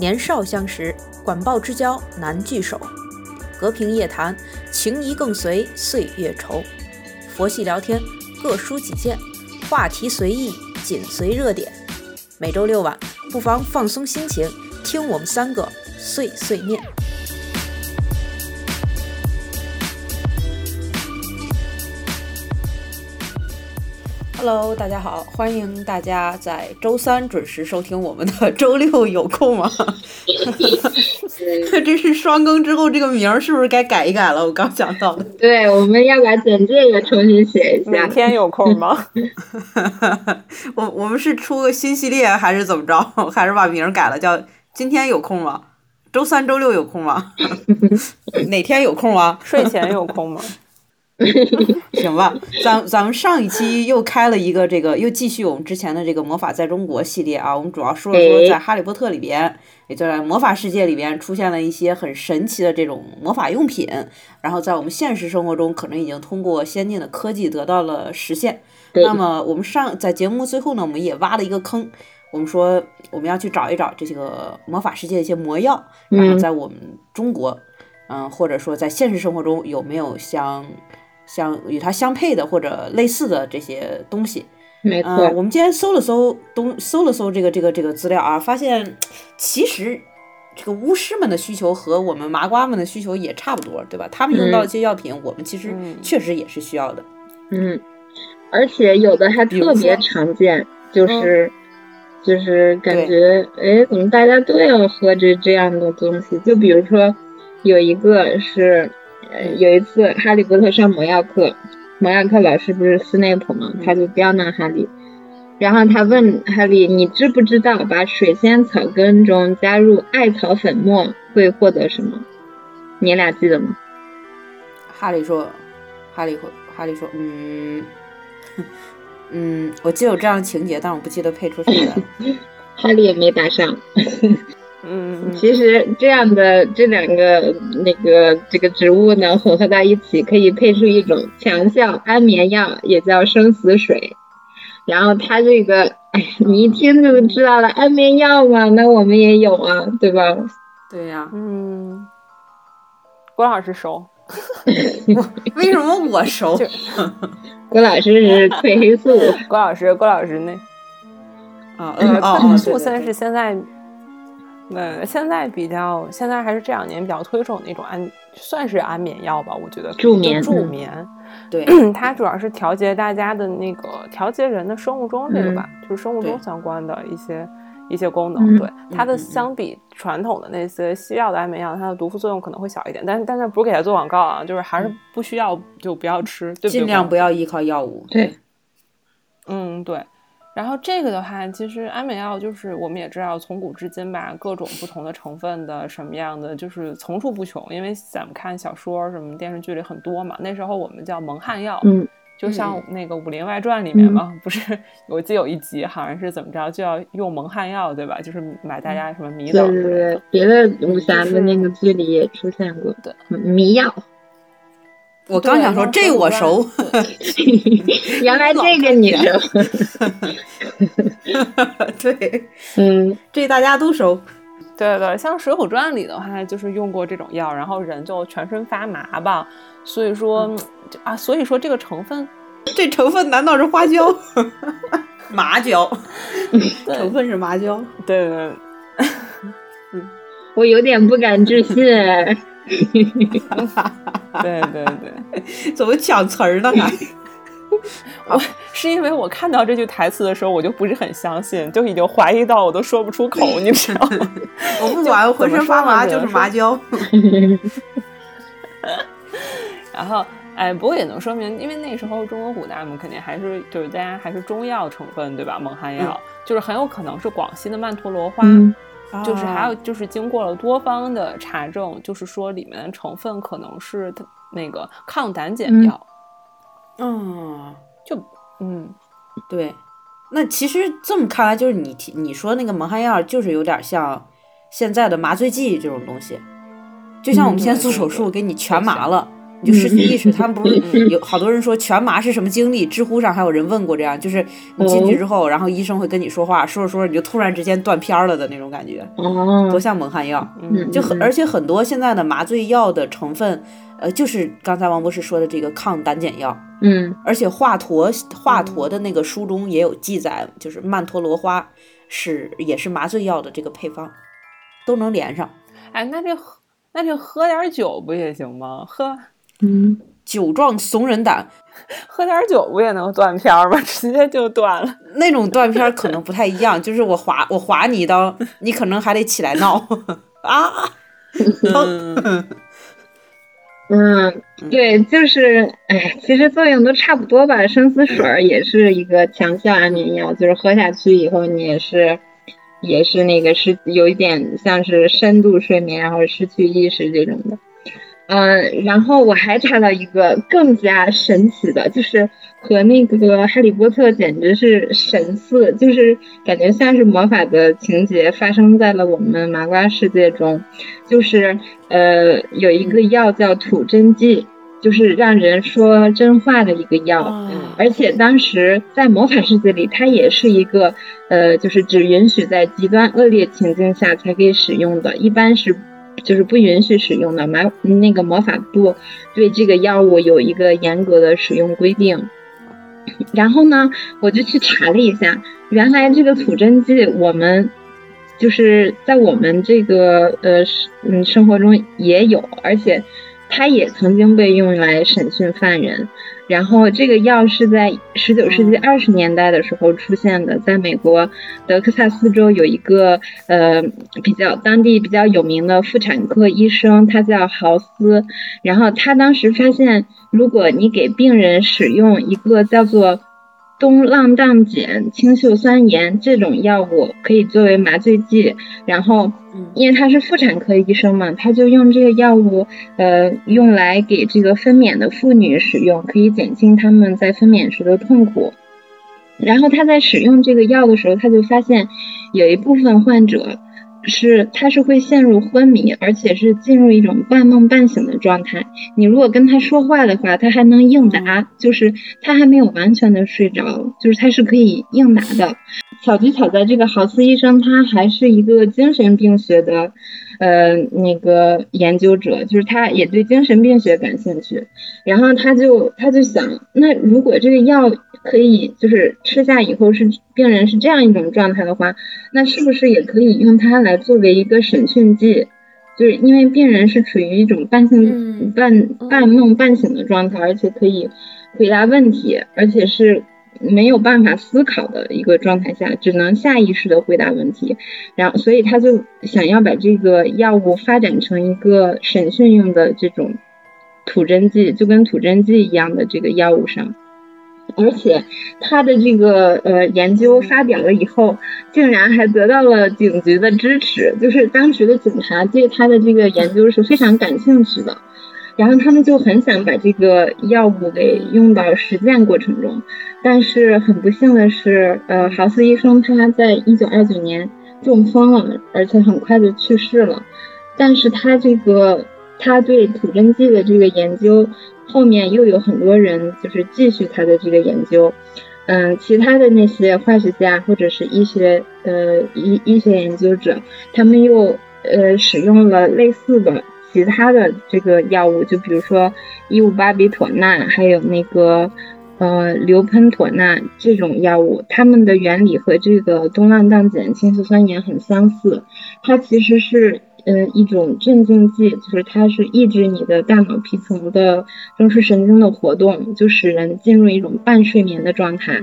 年少相识，管鲍之交难聚首。隔屏夜谈，情谊更随岁月稠。佛系聊天，各抒己见，话题随意，紧随热点。每周六晚，不妨放松心情，听我们三个碎碎念。Hello，大家好，欢迎大家在周三准时收听我们的 周六有空吗？这是双更之后这个名儿是不是该改一改了？我刚想到的。对，我们要把简介也重新写一下。每天有空吗？我我们是出个新系列还是怎么着？还是把名儿改了，叫今天有空吗？周三、周六有空吗？哪天有空啊？睡前有空吗？行吧，咱咱们上一期又开了一个这个，又继续我们之前的这个魔法在中国系列啊。我们主要说了说在哈利波特里边，也就在魔法世界里边出现了一些很神奇的这种魔法用品，然后在我们现实生活中可能已经通过先进的科技得到了实现。那么我们上在节目最后呢，我们也挖了一个坑，我们说我们要去找一找这些个魔法世界的一些魔药，然后在我们中国，嗯，或者说在现实生活中有没有像。像与它相配的或者类似的这些东西，没错。我们今天搜了搜东，搜了搜这个这个这个资料啊，发现其实这个巫师们的需求和我们麻瓜们的需求也差不多，对吧？他们用到一些药品，我们其实确实也是需要的。嗯，而且有的还特别常见，就是就是感觉哎，怎么大家都要喝这这样的东西？就比如说有一个是。有一次，哈利波特上魔药课，魔药课老师不是斯内普吗？他就刁难哈利，然后他问哈利：“你知不知道把水仙草根中加入艾草粉末会获得什么？你俩记得吗？”哈利说：“哈利，哈利说，嗯，嗯，我记得有这样的情节，但我不记得配出什么来。”哈利也没答上。嗯，其实这样的这两个那个这个植物呢混合在一起，可以配出一种强效安眠药，也叫生死水。然后它这个，哎，你一听就知道了，安眠药嘛，那我们也有啊，对吧？对呀，嗯，郭老师熟，为什么我熟？郭老师是褪黑素，郭老师，郭老师那，啊，褪黑素算是现在。对，现在比较，现在还是这两年比较推崇那种安，算是安眠药吧，我觉得助眠，助眠。对，它主要是调节大家的那个调节人的生物钟这个吧，就是生物钟相关的一些一些功能。对，它的相比传统的那些西药的安眠药，它的毒副作用可能会小一点。但是但是不是给它做广告啊，就是还是不需要就不要吃，尽量不要依靠药物。对，嗯，对。然后这个的话，其实安眠药就是我们也知道，从古至今吧，各种不同的成分的什么样的，就是层出不穷。因为咱们看小说什么电视剧里很多嘛，那时候我们叫蒙汗药，嗯，就像那个《武林外传》里面嘛，不是我记得有一集好像是怎么着就要用蒙汗药，对吧？就是买大家什么迷等。对对对，别的武侠的那个剧里也出现过的迷药。我刚想说这我熟，原来这个你熟，对，嗯，这大家都熟，对对，像《水浒传》里的话，就是用过这种药，然后人就全身发麻吧，所以说啊，所以说这个成分，这成分难道是花椒？麻椒，成分是麻椒，对对，嗯，我有点不敢置信。对对对，怎么抢词儿呢？还 我是因为我看到这句台词的时候，我就不是很相信，就已经怀疑到我都说不出口，你知道吗？我不管，浑身发麻就是麻椒。然后，哎，不过也能说明，因为那时候中国古代嘛，肯定还是就是大家还是中药成分，对吧？蒙汗药就是很有可能是广西的曼陀罗花。就是还有就是经过了多方的查证，就是说里面的成分可能是它那个抗胆碱药。嗯，就嗯，对。那其实这么看来，就是你提你说那个蒙汗药，就是有点像现在的麻醉剂这种东西，就像我们现在做手术给你全麻了，你就失去意识。他们不是有好多人说全麻是什么经历？知乎上还有人问过这样，就是你进去之后，然后医生会跟你说话，说着说着你就突然之间断片了的那种感觉，多像蒙汗药。就很而且很多现在的麻醉药的成分，呃，就是刚才王博士说的这个抗胆碱药。嗯，而且华佗华佗的那个书中也有记载，就是曼陀罗花是也是麻醉药的这个配方，都能连上。哎，那这那就喝点酒不也行吗？喝，嗯，酒壮怂人胆，喝点酒不也能断片吗？直接就断了。那种断片可能不太一样，就是我划我划你一刀，你可能还得起来闹啊，疼。嗯，对，就是，哎，其实作用都差不多吧。生死水也是一个强效安眠药，就是喝下去以后，你也是，也是那个是有一点像是深度睡眠，然后失去意识这种的。嗯，然后我还查到一个更加神奇的，就是和那个哈利波特简直是神似，就是感觉像是魔法的情节发生在了我们麻瓜世界中，就是呃有一个药叫吐真剂，就是让人说真话的一个药，而且当时在魔法世界里，它也是一个呃就是只允许在极端恶劣情境下才可以使用的，一般是。就是不允许使用的，魔那个魔法部对这个药物有一个严格的使用规定。然后呢，我就去查了一下，原来这个吐真剂我们就是在我们这个呃嗯生活中也有，而且它也曾经被用来审讯犯人。然后这个药是在十九世纪二十年代的时候出现的，在美国德克萨斯州有一个呃比较当地比较有名的妇产科医生，他叫豪斯。然后他当时发现，如果你给病人使用一个叫做东浪荡碱氢溴酸盐这种药物可以作为麻醉剂，然后，因为他是妇产科医生嘛，他就用这个药物，呃，用来给这个分娩的妇女使用，可以减轻他们在分娩时的痛苦。然后他在使用这个药的时候，他就发现有一部分患者。是，他是会陷入昏迷，而且是进入一种半梦半醒的状态。你如果跟他说话的话，他还能应答，就是他还没有完全的睡着，就是他是可以应答的。巧就巧在这个豪斯医生，他还是一个精神病学的。呃，那个研究者就是他，也对精神病学感兴趣，然后他就他就想，那如果这个药可以就是吃下以后是病人是这样一种状态的话，那是不是也可以用它来作为一个审讯剂？就是因为病人是处于一种半醒半半梦半醒的状态，而且可以回答问题，而且是。没有办法思考的一个状态下，只能下意识的回答问题，然后所以他就想要把这个药物发展成一个审讯用的这种吐真剂，就跟吐真剂一样的这个药物上，而且他的这个呃研究发表了以后，竟然还得到了警局的支持，就是当时的警察对他的这个研究是非常感兴趣的。然后他们就很想把这个药物给用到实践过程中，但是很不幸的是，呃，豪斯医生他在一九二九年中风了，而且很快就去世了。但是他这个他对吐真剂的这个研究，后面又有很多人就是继续他的这个研究，嗯，其他的那些化学家或者是医学呃医医学研究者，他们又呃使用了类似的。其他的这个药物，就比如说伊乌巴比妥钠，还有那个呃硫喷妥钠这种药物，它们的原理和这个东莨菪碱氢溴酸盐很相似。它其实是呃一种镇静剂，就是它是抑制你的大脑皮层的中枢神经的活动，就使人进入一种半睡眠的状态。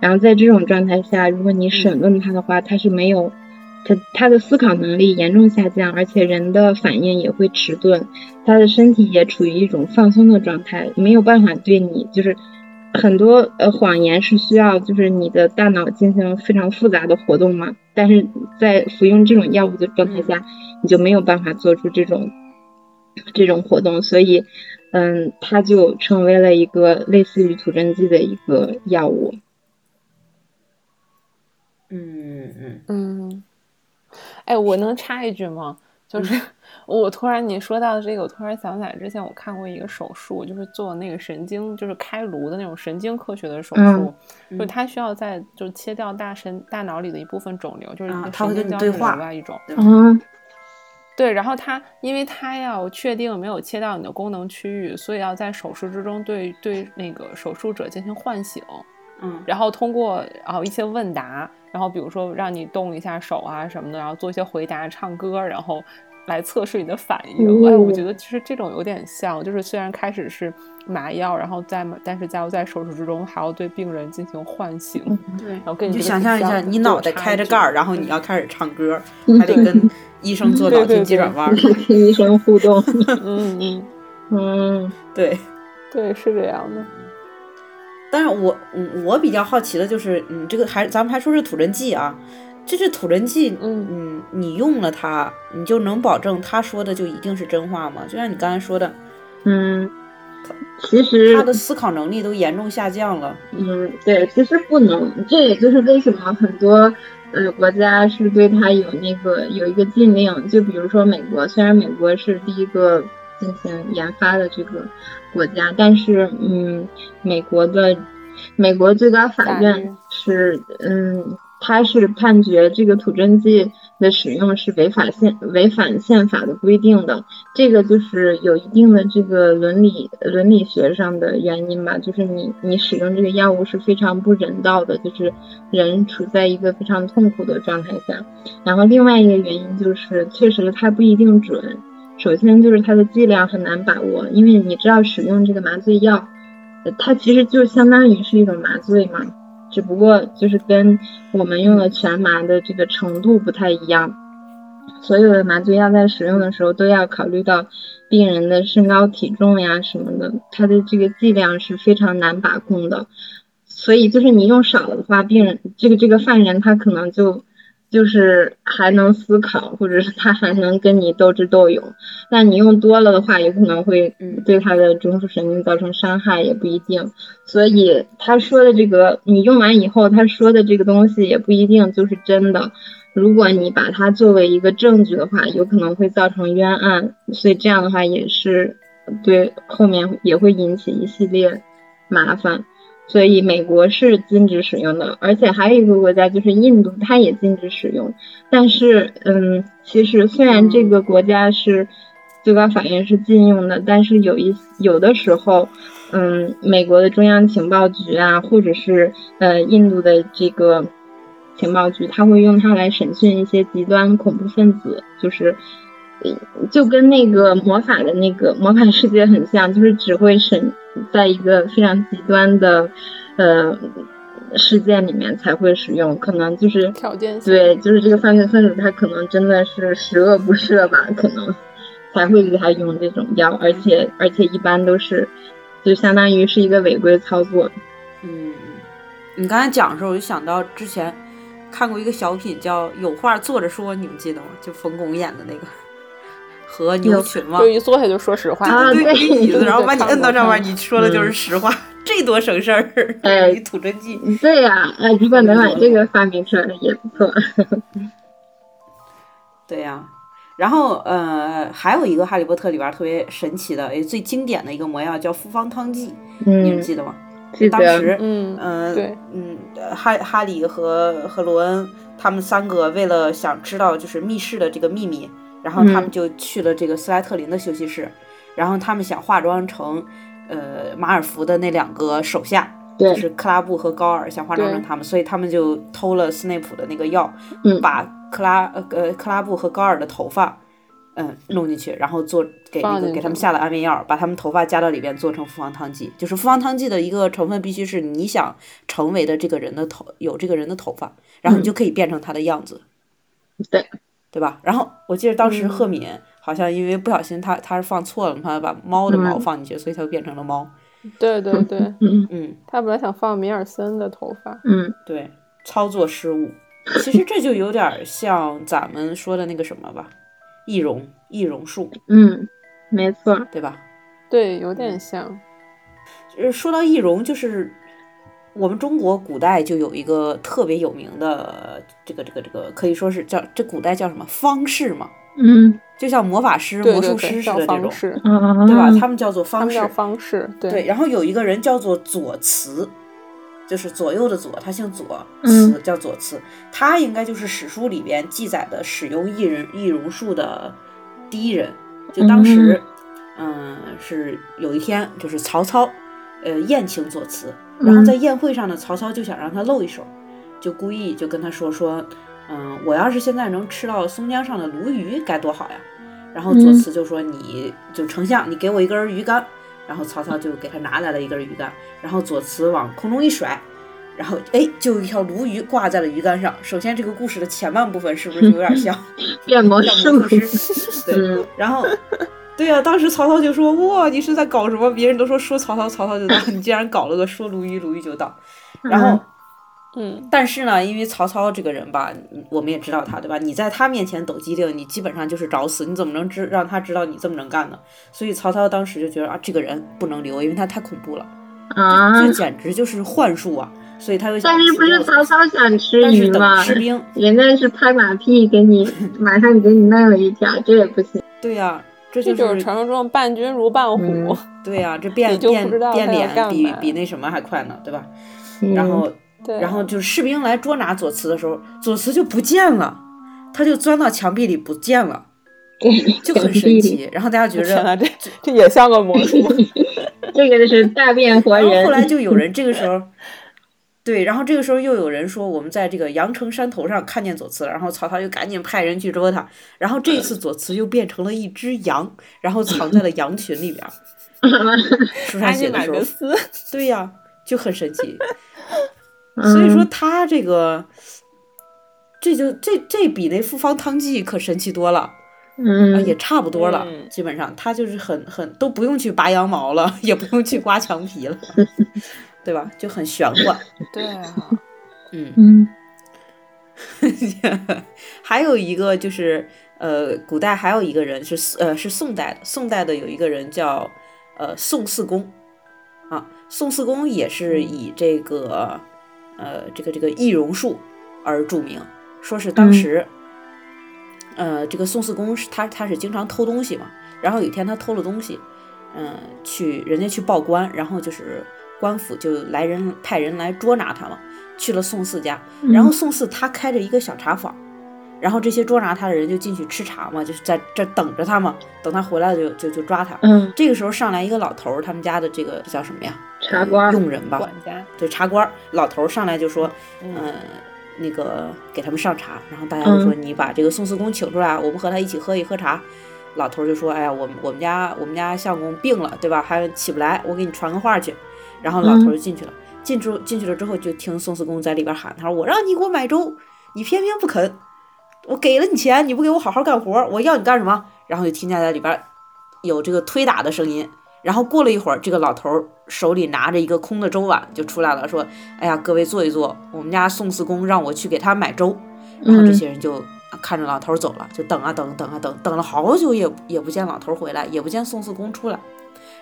然后在这种状态下，如果你审问他的话，他是没有。他他的思考能力严重下降，而且人的反应也会迟钝，他的身体也处于一种放松的状态，没有办法对你就是很多呃谎言是需要就是你的大脑进行非常复杂的活动嘛，但是在服用这种药物的状态下，你就没有办法做出这种这种活动，所以嗯，它就成为了一个类似于吐真剂的一个药物。嗯嗯嗯。哎，我能插一句吗？就是 我突然你说到这个，我突然想起来，之前我看过一个手术，就是做那个神经，就是开颅的那种神经科学的手术，就他需要在就切掉大神大脑里的一部分肿瘤，就是神经胶原瘤啊一种。嗯。对，然后他因为他要确定没有切到你的功能区域，所以要在手术之中对对那个手术者进行唤醒。嗯。然后通过然后一些问答。然后比如说让你动一下手啊什么的，然后做一些回答、唱歌，然后来测试你的反应。哎，我觉得其实这种有点像，就是虽然开始是麻药，然后在但是在在手术之中还要对病人进行唤醒。对，然后跟你就想象一下，你脑袋开着盖儿，然后你要开始唱歌，还得跟医生做脑筋急转弯，跟医生互动。嗯嗯嗯，对对，是这样的。但是我我比较好奇的就是，嗯，这个还咱们还说是土人剂啊，这是土人剂，嗯嗯，你用了它，你就能保证他说的就一定是真话吗？就像你刚才说的，嗯，其实他的思考能力都严重下降了。嗯，对，其实不能，这也就是为什么很多呃国家是对他有那个有一个禁令，就比如说美国，虽然美国是第一个进行研发的这个。国家，但是嗯，美国的美国最高法院是嗯，他是判决这个土真剂的使用是违法宪违反宪法的规定的，这个就是有一定的这个伦理伦理学上的原因吧，就是你你使用这个药物是非常不人道的，就是人处在一个非常痛苦的状态下，然后另外一个原因就是确实它不一定准。首先就是它的剂量很难把握，因为你知道使用这个麻醉药，它其实就相当于是一种麻醉嘛，只不过就是跟我们用的全麻的这个程度不太一样。所有的麻醉药在使用的时候都要考虑到病人的身高体重呀什么的，它的这个剂量是非常难把控的。所以就是你用少了的话，病人这个这个犯人他可能就。就是还能思考，或者是他还能跟你斗智斗勇。但你用多了的话，有可能会对他的中枢神经造成伤害，也不一定。所以他说的这个，你用完以后，他说的这个东西也不一定就是真的。如果你把它作为一个证据的话，有可能会造成冤案。所以这样的话也是对后面也会引起一系列麻烦。所以美国是禁止使用的，而且还有一个国家就是印度，它也禁止使用。但是，嗯，其实虽然这个国家是最高法院是禁用的，但是有一有的时候，嗯，美国的中央情报局啊，或者是呃印度的这个情报局，他会用它来审讯一些极端恐怖分子，就是就跟那个魔法的那个魔法世界很像，就是只会审。在一个非常极端的呃事件里面才会使用，可能就是条件对，就是这个犯罪分子他可能真的是十恶不赦吧，可能才会给他用这种药，而且而且一般都是就相当于是一个违规操作。嗯，你刚才讲的时候，我就想到之前看过一个小品叫《有话坐着说》，你们记得吗？就冯巩演的那个。和牛群嘛，就一坐下就说实话，对对椅子，然后把你摁到上面，你说的就是实话，这多省事儿。哎，土真剂。对呀，哎，如果能把这个发明出来也不错。对呀，然后呃，还有一个《哈利波特》里边特别神奇的，也最经典的一个魔药叫复方汤剂，你们记得吗？当时，嗯嗯，对，嗯，哈哈利和和罗恩他们三个为了想知道就是密室的这个秘密。然后他们就去了这个斯莱特林的休息室，然后他们想化妆成，呃，马尔福的那两个手下，就是克拉布和高尔，想化妆成他们，所以他们就偷了斯内普的那个药，把克拉呃克拉布和高尔的头发，嗯，弄进去，然后做给那个给他们下了安眠药，把他们头发加到里边做成复方汤剂，就是复方汤剂的一个成分必须是你想成为的这个人的头有这个人的头发，然后你就可以变成他的样子，对。对吧？然后我记得当时赫敏好像因为不小心，他他是放错了，他把猫的毛放进去，所以他就变成了猫。对对对，嗯嗯，他本来想放米尔森的头发。嗯，对，操作失误。其实这就有点像咱们说的那个什么吧，易容易容术。嗯，没错，对吧？对，有点像。就是说到易容，就是。我们中国古代就有一个特别有名的这个这个这个，可以说是叫这古代叫什么方士嘛？嗯，就像魔法师、魔术师似的这种，对吧？他们叫做方式。方式对。然后有一个人叫做左慈，就是左右的左，他姓左，慈叫左慈，他应该就是史书里边记载的使用易人易容术的第一人。就当时，嗯，是有一天，就是曹操，呃，宴请左慈，然后在宴会上呢，曹操就想让他露一手，就故意就跟他说说。嗯，我要是现在能吃到松江上的鲈鱼该多好呀！然后左慈就说：“你就丞相，你给我一根鱼竿。”然后曹操就给他拿来了一根鱼竿，然后左慈往空中一甩，然后哎，就有一条鲈鱼挂在了鱼竿上。首先，这个故事的前半部分是不是有点 像变魔术师？对，然后对呀，当时曹操就说：“哇，你是在搞什么？”别人都说说曹操，曹操就 到，你竟然搞了个说鲈鱼，鲈鱼就到。然后。嗯，但是呢，因为曹操这个人吧，我们也知道他，对吧？你在他面前抖机灵，你基本上就是找死。你怎么能知让他知道你这么能干呢？所以曹操当时就觉得啊，这个人不能留，因为他太恐怖了啊，这简直就是幻术啊！所以他就想。但是不是曹操想吃鱼吗？士兵，人家是拍马屁给你，马上给你弄了一条，这也不行。对呀，这就是传说中伴君如伴虎。对呀，这变变变脸比比那什么还快呢，对吧？然后。然后就士兵来捉拿左慈的时候，左慈就不见了，他就钻到墙壁里不见了，就很神奇。然后大家觉得这这也像个魔术，这个就是大变活人。后来就有人这个时候，对，然后这个时候又有人说我们在这个阳城山头上看见左慈了，然后曹操就赶紧派人去捉他。然后这次左慈又变成了一只羊，然后藏在了羊群里边。书上写的时候，对呀，就很神奇。所以说他这个，这就这这比那复方汤剂可神奇多了，嗯，也差不多了。基本上他就是很很都不用去拔羊毛了，也不用去刮墙皮了，对吧？就很玄幻。对啊，嗯嗯。还有一个就是呃，古代还有一个人是呃是宋代的，宋代的有一个人叫呃宋四公啊，宋四公也是以这个。呃，这个这个易容术而著名，说是当时，呃，这个宋四公是他他是经常偷东西嘛，然后有一天他偷了东西，嗯，去人家去报官，然后就是官府就来人派人来捉拿他嘛，去了宋四家，然后宋四他开着一个小茶坊。然后这些捉拿他的人就进去吃茶嘛，就是在这等着他嘛，等他回来就就就抓他。嗯，这个时候上来一个老头儿，他们家的这个叫什么呀？茶官佣人吧，管家。对，茶官老头儿上来就说，嗯，那个给他们上茶。然后大家就说，你把这个宋四公请出来，我们和他一起喝一喝茶。老头儿就说，哎呀，我们我们家我们家相公病了，对吧？还起不来，我给你传个话去。然后老头儿就进去了，进出进去了之后，就听宋四公在里边喊，他说：“我让你给我买粥，你偏偏不肯。”我给了你钱，你不给我好好干活，我要你干什么？然后就听见在里边有这个推打的声音。然后过了一会儿，这个老头手里拿着一个空的粥碗就出来了，说：“哎呀，各位坐一坐，我们家宋四公让我去给他买粥。”然后这些人就看着老头走了，就等啊等，等啊等，等了好久也也不见老头回来，也不见宋四公出来。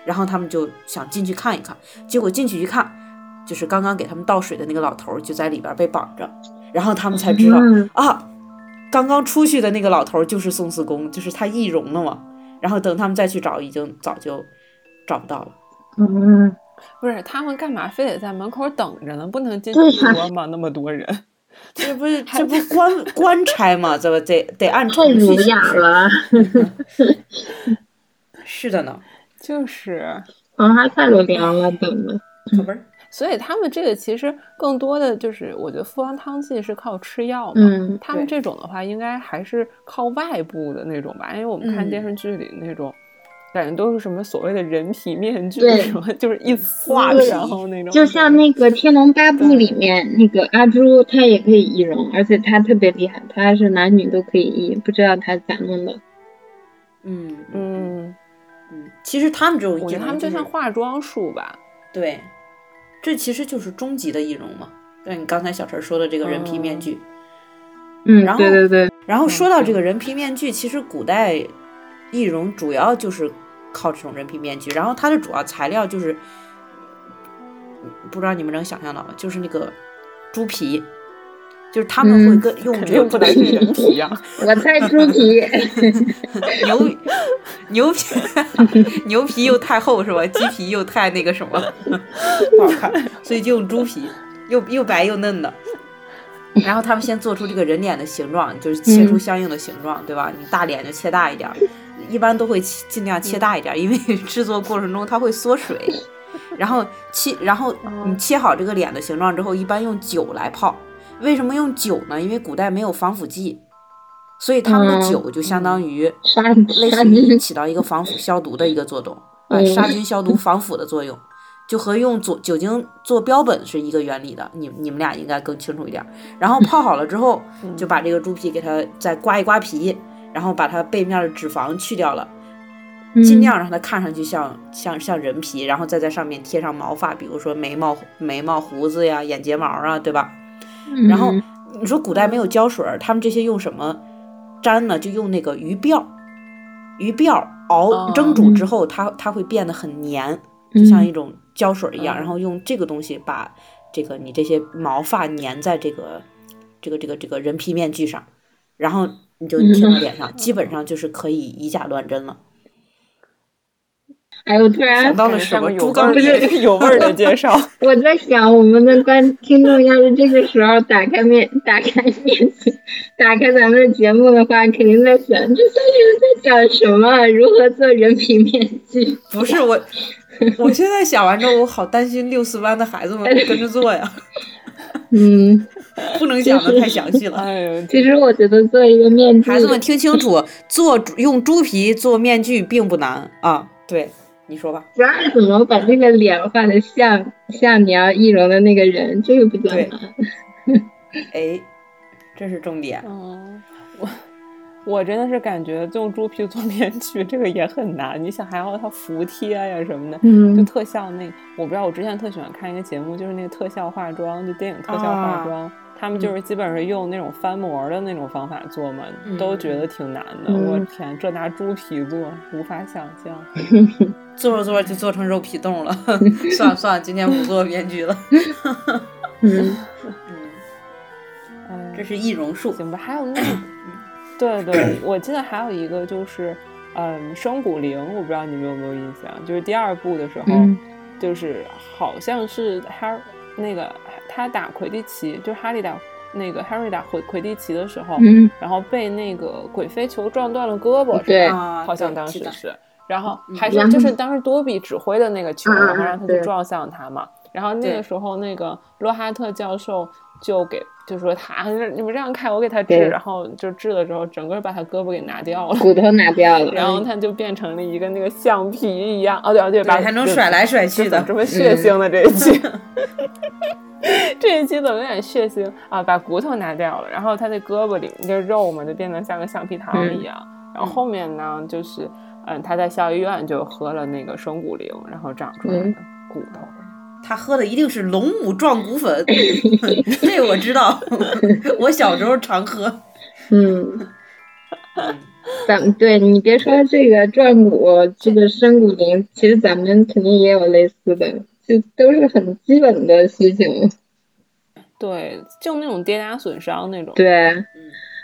然后他们就想进去看一看，结果进去一看，就是刚刚给他们倒水的那个老头就在里边被绑着。然后他们才知道啊。刚刚出去的那个老头就是宋四公，就是他易容了嘛。然后等他们再去找，已经早就找不到了。嗯，不是他们干嘛非得在门口等着呢？不能进去说吗？那么多人，这不是这不官官差吗？这不得得按程序。太儒雅了。是的呢，就是，嗯，还太多凉了，等的。不是。所以他们这个其实更多的就是，我觉得复方汤剂是靠吃药嘛。他们这种的话，应该还是靠外部的那种吧。因为我们看电视剧里那种，感觉都是什么所谓的人皮面具，什么就是一画然后那种。就像那个《天龙八部》里面那个阿朱，他也可以易容，而且他特别厉害，他是男女都可以易，不知道他咋弄的。嗯嗯嗯，其实他们这种，我觉得他们就像化妆术吧。对。这其实就是终极的易容嘛，对你刚才小陈说的这个人皮面具，嗯，然后对对对，然后说到这个人皮面具，其实古代易容主要就是靠这种人皮面具，然后它的主要材料就是，不知道你们能想象到吗？就是那个猪皮，就是他们会跟用这个不能是人皮呀，我猜猪 皮，牛牛皮牛皮又太厚是吧？鸡皮又太那个什么，不好看，所以就用猪皮，又又白又嫩的。然后他们先做出这个人脸的形状，就是切出相应的形状，对吧？你大脸就切大一点，一般都会尽量切大一点，因为制作过程中它会缩水。然后切，然后你切好这个脸的形状之后，一般用酒来泡。为什么用酒呢？因为古代没有防腐剂，所以他们的酒就相当于类似于 起到一个防腐消毒的一个作用，呃，杀菌消毒防腐的作用。就和用酒酒精做标本是一个原理的，你你们俩应该更清楚一点。然后泡好了之后，就把这个猪皮给它再刮一刮皮，然后把它背面的脂肪去掉了，尽量让它看上去像像像人皮，然后再在上面贴上毛发，比如说眉毛眉毛胡子呀、眼睫毛啊，对吧？然后你说古代没有胶水，他们这些用什么粘呢？就用那个鱼鳔，鱼鳔熬蒸煮之后，它它会变得很黏，就像一种。胶水一样，然后用这个东西把这个你这些毛发粘在这个这个这个这个人皮面具上，然后你就贴到脸上，基本上就是可以以假乱真了。哎，我突然想到了什么？猪肝不是有味儿的介绍。我在想，我们的观听众要是这个时候打开面打开面具，打开咱们的节目的话，肯定在想这三个人在讲什么？如何做人皮面具？不是我。我现在想完之后，我好担心六四班的孩子们跟着做呀。嗯，不能讲的太详细了。哎呦，其实我觉得做一个面具，孩子们听清楚，做用猪皮做面具并不难啊。对，你说吧。主要是怎么把这个脸画的像像你要易容的那个人，这个比较难。哎，这是重点。嗯，我。我真的是感觉用猪皮做面具这个也很难，你想还要它服帖呀什么的，就特效那，我不知道我之前特喜欢看一个节目，就是那个特效化妆，就电影特效化妆，他们就是基本上用那种翻模的那种方法做嘛，都觉得挺难的。我天，这拿猪皮做，无法想象。做着做着就做成肉皮冻了，算了算了，今天不做编剧了。嗯嗯，这是易容术，行吧？还有那。对对，我记得还有一个就是，嗯，生骨灵，我不知道你们有没有印象，就是第二部的时候，就是好像是 Harry 那个他打魁地奇，就哈利打那个 Harry 打魁魁地奇的时候，然后被那个鬼飞球撞断了胳膊，对，好像当时是，然后还是就是当时多比指挥的那个球，然后让他去撞向他嘛，然后那个时候那个洛哈特教授就给。就说他，你们这样看，我给他治，然后就治了之后，整个把他胳膊给拿掉了，骨头拿掉了，然后他就变成了一个那个橡皮一样，哦对哦对，把还能甩来甩去的，这么血腥的这一期，这一期 怎么有点血腥啊？把骨头拿掉了，然后他的胳膊里那肉嘛，就变得像个橡皮糖一样，然后后面呢，就是嗯，他在校医院就喝了那个生骨灵，然后长出来的骨头。他喝的一定是龙母壮骨粉，这我知道，我小时候常喝。嗯，咱对你别说这个壮骨，这个生骨灵，其实咱们肯定也有类似的，就都是很基本的事情。对，就那种跌打损伤那种。对，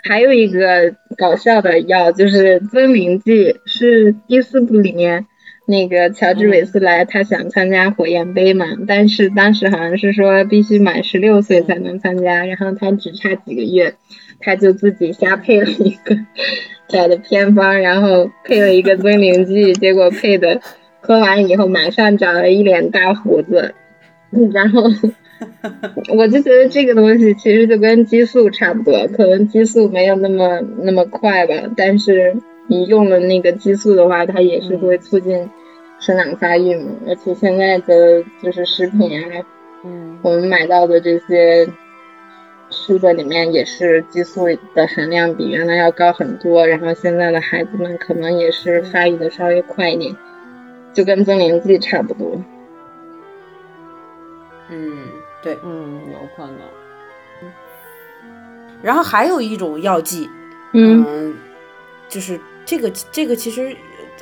还有一个搞笑的药就是增灵剂，是第四部里面。那个乔治韦斯莱他想参加火焰杯嘛，但是当时好像是说必须满十六岁才能参加，然后他只差几个月，他就自己瞎配了一个找的偏方，然后配了一个增龄剂，结果配的喝完以后马上长了一脸大胡子，然后我就觉得这个东西其实就跟激素差不多，可能激素没有那么那么快吧，但是。你用了那个激素的话，它也是会促进生长发育嘛。而且现在的就是食品啊，嗯，我们买到的这些吃的里面也是激素的含量比原来要高很多。然后现在的孩子们可能也是发育的稍微快一点，就跟增龄剂差不多。嗯，对，嗯，有可能。然后还有一种药剂，嗯，就是。这个这个其实，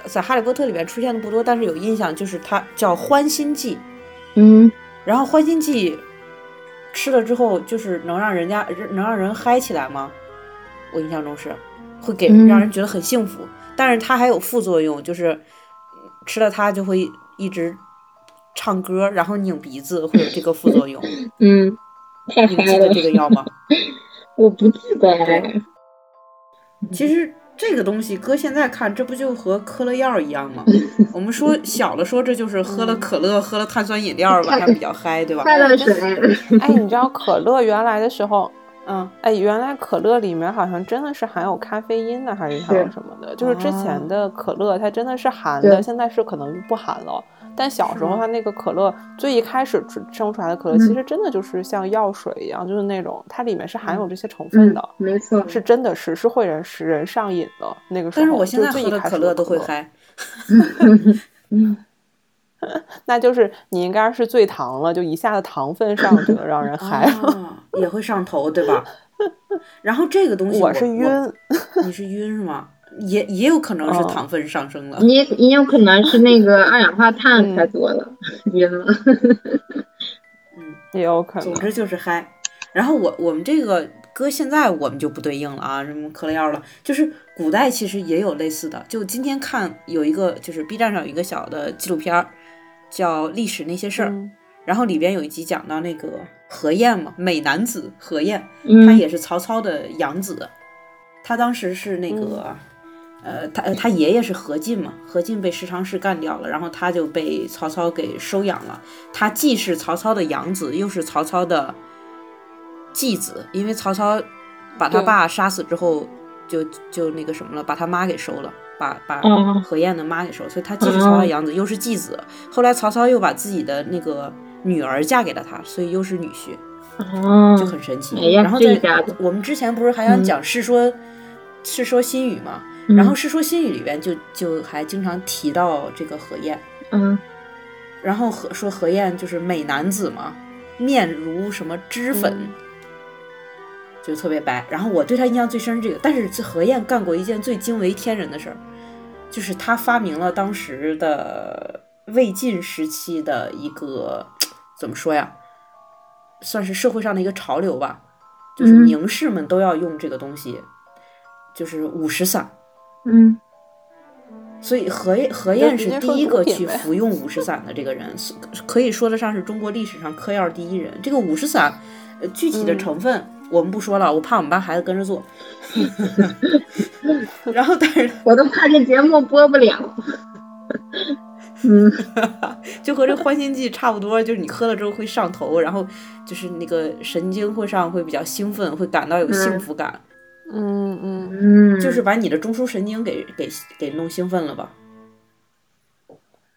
在《哈利波特》里面出现的不多，但是有印象，就是它叫欢心剂。嗯，然后欢心剂吃了之后就是能让人家能让人嗨起来吗？我印象中是会给让人觉得很幸福，但是它还有副作用，就是吃了它就会一直唱歌，然后拧鼻子，会有这个副作用。嗯，太你记得这个药吗？我不记得。其实这个东西搁现在看，这不就和嗑了药一样吗？我们说小的说这就是喝了可乐、喝了碳酸饮料晚上比较嗨，对吧？快乐水。哎，你知道可乐原来的时候？嗯，哎，原来可乐里面好像真的是含有咖啡因的，还是含有什么的？就是之前的可乐它真的是含的，现在是可能不含了。但小时候它那个可乐最一开始生出来的可乐，其实真的就是像药水一样，就是那种它里面是含有这些成分的，没错，是真的是是会人使人上瘾的那个时候。但是我现在喝的可乐都会嗨。那就是你应该是醉糖了，就一下子糖分上去了，让人嗨了，也会上头，对吧？然后这个东西我是晕，你是晕是吗？也也有可能是糖分上升了，也也有可能是那个 二氧化碳太多了，晕了。嗯，也有可能。总之就是嗨。然后我我们这个搁现在我们就不对应了啊，什么嗑了药了，就是古代其实也有类似的。就今天看有一个，就是 B 站上有一个小的纪录片儿。叫历史那些事儿，然后里边有一集讲到那个何晏嘛，美男子何晏，他也是曹操的养子，他当时是那个，呃，他他爷爷是何进嘛，何进被十常侍干掉了，然后他就被曹操给收养了，他既是曹操的养子，又是曹操的继子，因为曹操把他爸杀死之后，就就那个什么了，把他妈给收了。把把何晏的妈给收，所以他既是曹操养子，又是继子。后来曹操又把自己的那个女儿嫁给了他，所以又是女婿，就很神奇。然后在我们之前不是还想讲《世说》《世说新语》嘛？然后《世说新语》里边就就还经常提到这个何晏。嗯，然后何说何晏就是美男子嘛，面如什么脂粉。就特别白，然后我对他印象最深这个。但是何晏干过一件最惊为天人的事儿，就是他发明了当时的魏晋时期的一个怎么说呀，算是社会上的一个潮流吧，就是名士们都要用这个东西，就是五石散。嗯，所以何何晏是第一个去服用五石散的这个人，可以说得上是中国历史上嗑药第一人。这个五石散，具体的成分。我们不说了，我怕我们班孩子跟着做。然后，但是我都怕这节目播不了。嗯，就和这欢心剂差不多，就是你喝了之后会上头，然后就是那个神经会上会比较兴奋，会感到有幸福感。嗯嗯嗯嗯，就是把你的中枢神经给给给弄兴奋了吧？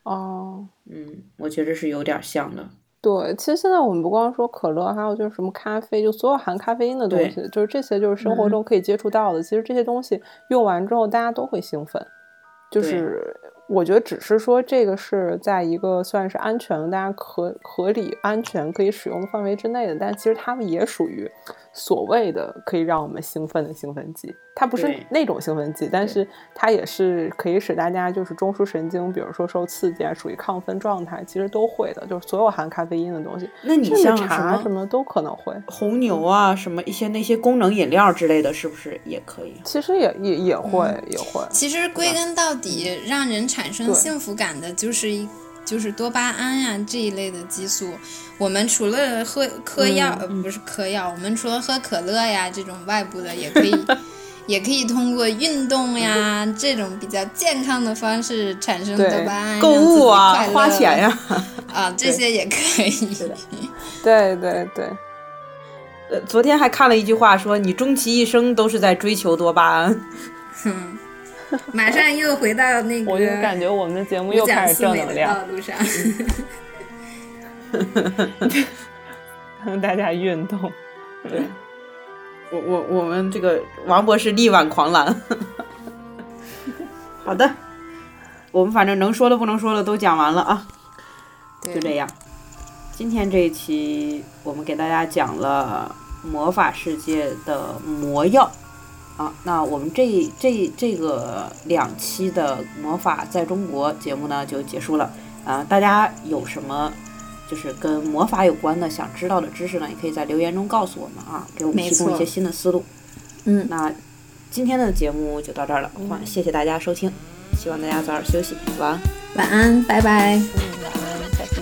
哦，嗯，我觉得是有点像的。对，其实现在我们不光说可乐，还有就是什么咖啡，就所有含咖啡因的东西，就是这些，就是生活中可以接触到的。其实这些东西用完之后，大家都会兴奋。就是我觉得，只是说这个是在一个算是安全、大家合合理、安全可以使用的范围之内的，但其实它们也属于所谓的可以让我们兴奋的兴奋剂。它不是那种兴奋剂，但是它也是可以使大家就是中枢神经，比如说受刺激啊，属于亢奋状态，其实都会的。就是所有含咖啡因的东西，那你像茶什么都可能会，红牛啊，什么一些那些功能饮料之类的，是不是也可以？其实也也也会也会。其实归根到底，让人产生幸福感的就是一就是多巴胺呀这一类的激素。我们除了喝嗑药，呃不是嗑药，我们除了喝可乐呀这种外部的，也可以。也可以通过运动呀这种比较健康的方式产生多巴胺，购物啊，花钱呀，啊，这些也可以。对对对。呃，昨天还看了一句话，说你终其一生都是在追求多巴胺。哼，马上又回到那个，我就感觉我们的节目又开始正能量。道路上。让 大家运动，对。我我我们这个王博士力挽狂澜，好的，我们反正能说的不能说的都讲完了啊，就这样。今天这一期我们给大家讲了魔法世界的魔药啊，那我们这这这个两期的魔法在中国节目呢就结束了啊，大家有什么就是跟魔法有关的想知道的知识呢，也可以在留言中告诉我们啊，给我们提供一些新的思路。嗯，那今天的节目就到这儿了，谢谢大家收听，希望大家早点休息，晚安，晚安，拜拜。晚安，下期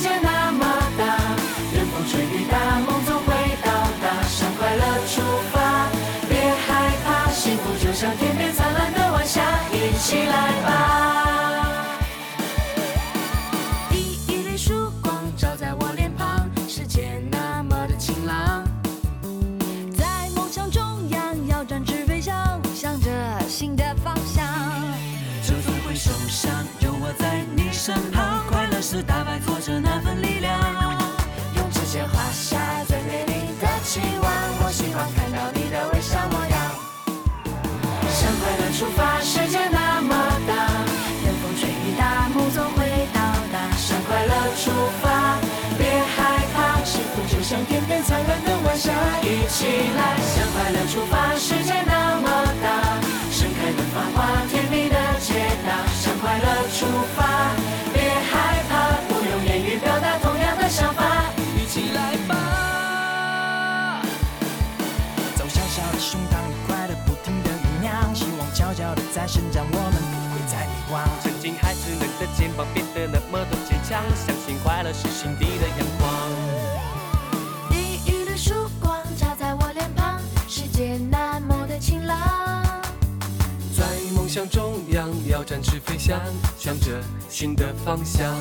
见。世界那么大，任风吹雨打，梦总会到达。向快乐出发，别害怕，幸福就像天边灿烂的晚霞，一起来。向快乐出发，世界那么大，盛开的繁花，甜蜜的解答。向快乐出发，悄悄地在生长，我们不会再迷惘。曾经孩子们的肩膀变得那么的坚强，相信快乐是心底的阳光。第一缕曙光照在我脸庞，世界那么的晴朗。在梦想中央，要展翅飞翔，向着新的方向。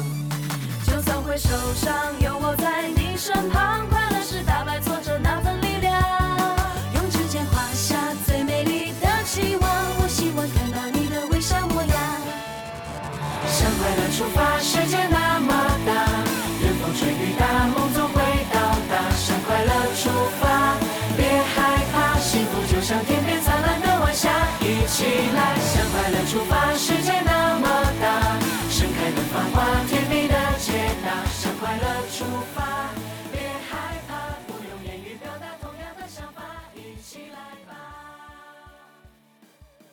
就算会受伤，有我在你身旁，快乐是打败挫折那份出发，世界那么大，任风吹雨打，梦总会到达。向快乐出发，别害怕，幸福就像天边灿烂的晚霞，一起来。向快乐出发，世界那么大，盛开的繁花，甜蜜的解答。向快乐出发。